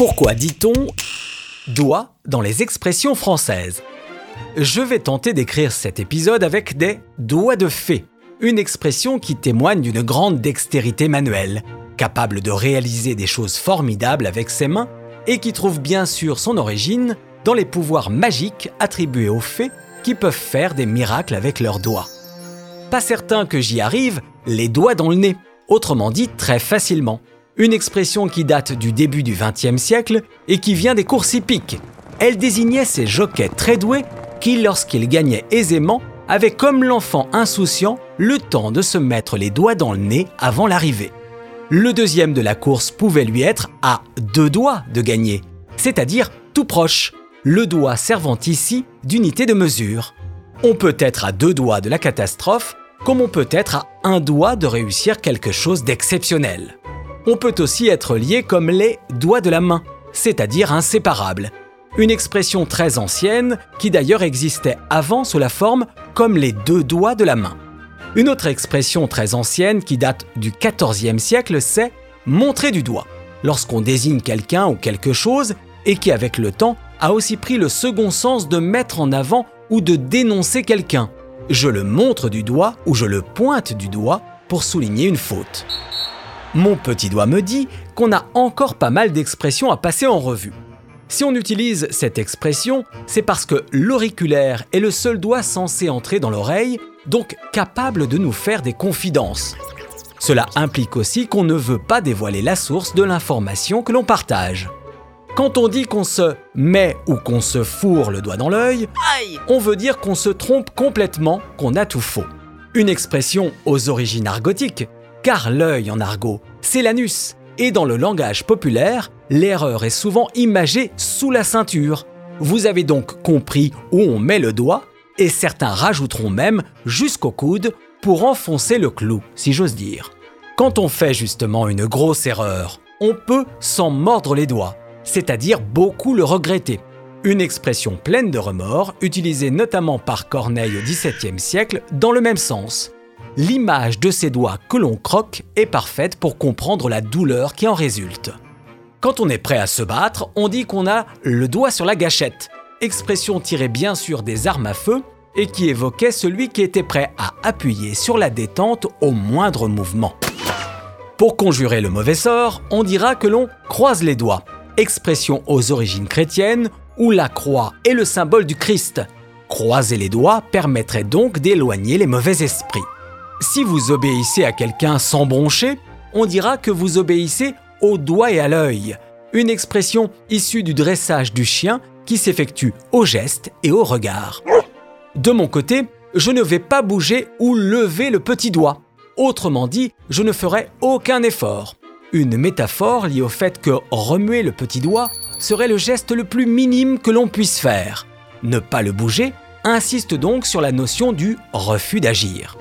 Pourquoi dit-on doigt dans les expressions françaises? Je vais tenter d'écrire cet épisode avec des doigts de fée, une expression qui témoigne d'une grande dextérité manuelle, capable de réaliser des choses formidables avec ses mains et qui trouve bien sûr son origine dans les pouvoirs magiques attribués aux fées qui peuvent faire des miracles avec leurs doigts. Pas certain que j'y arrive, les doigts dans le nez, autrement dit très facilement une expression qui date du début du XXe siècle et qui vient des courses hippiques. Elle désignait ces jockeys très doués qui, lorsqu'ils gagnaient aisément, avaient comme l'enfant insouciant le temps de se mettre les doigts dans le nez avant l'arrivée. Le deuxième de la course pouvait lui être à deux doigts de gagner, c'est-à-dire tout proche, le doigt servant ici d'unité de mesure. On peut être à deux doigts de la catastrophe, comme on peut être à un doigt de réussir quelque chose d'exceptionnel. On peut aussi être lié comme les doigts de la main, c'est-à-dire inséparables. Une expression très ancienne qui d'ailleurs existait avant sous la forme comme les deux doigts de la main. Une autre expression très ancienne qui date du XIVe siècle, c'est montrer du doigt, lorsqu'on désigne quelqu'un ou quelque chose et qui avec le temps a aussi pris le second sens de mettre en avant ou de dénoncer quelqu'un. Je le montre du doigt ou je le pointe du doigt pour souligner une faute. Mon petit doigt me dit qu'on a encore pas mal d'expressions à passer en revue. Si on utilise cette expression, c'est parce que l'auriculaire est le seul doigt censé entrer dans l'oreille, donc capable de nous faire des confidences. Cela implique aussi qu'on ne veut pas dévoiler la source de l'information que l'on partage. Quand on dit qu'on se met ou qu'on se fourre le doigt dans l'œil, on veut dire qu'on se trompe complètement, qu'on a tout faux. Une expression aux origines argotiques, car l'œil en argot, c'est l'anus, et dans le langage populaire, l'erreur est souvent imagée sous la ceinture. Vous avez donc compris où on met le doigt, et certains rajouteront même jusqu'au coude pour enfoncer le clou, si j'ose dire. Quand on fait justement une grosse erreur, on peut s'en mordre les doigts, c'est-à-dire beaucoup le regretter. Une expression pleine de remords, utilisée notamment par Corneille au XVIIe siècle dans le même sens l'image de ces doigts que l'on croque est parfaite pour comprendre la douleur qui en résulte. Quand on est prêt à se battre, on dit qu'on a le doigt sur la gâchette, expression tirée bien sûr des armes à feu et qui évoquait celui qui était prêt à appuyer sur la détente au moindre mouvement. Pour conjurer le mauvais sort, on dira que l'on croise les doigts, expression aux origines chrétiennes où la croix est le symbole du Christ. Croiser les doigts permettrait donc d'éloigner les mauvais esprits. Si vous obéissez à quelqu'un sans broncher, on dira que vous obéissez au doigt et à l'œil, une expression issue du dressage du chien qui s'effectue au geste et au regard. De mon côté, je ne vais pas bouger ou lever le petit doigt. Autrement dit, je ne ferai aucun effort. Une métaphore liée au fait que remuer le petit doigt serait le geste le plus minime que l'on puisse faire. Ne pas le bouger insiste donc sur la notion du refus d'agir.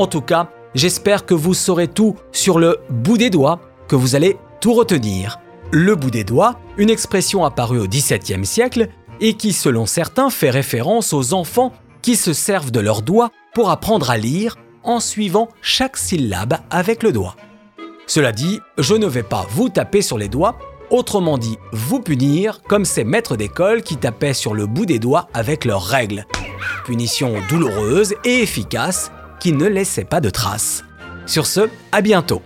En tout cas, j'espère que vous saurez tout sur le bout des doigts, que vous allez tout retenir. Le bout des doigts, une expression apparue au XVIIe siècle et qui, selon certains, fait référence aux enfants qui se servent de leurs doigts pour apprendre à lire en suivant chaque syllabe avec le doigt. Cela dit, je ne vais pas vous taper sur les doigts, autrement dit vous punir comme ces maîtres d'école qui tapaient sur le bout des doigts avec leurs règles. Punition douloureuse et efficace qui ne laissait pas de traces. Sur ce, à bientôt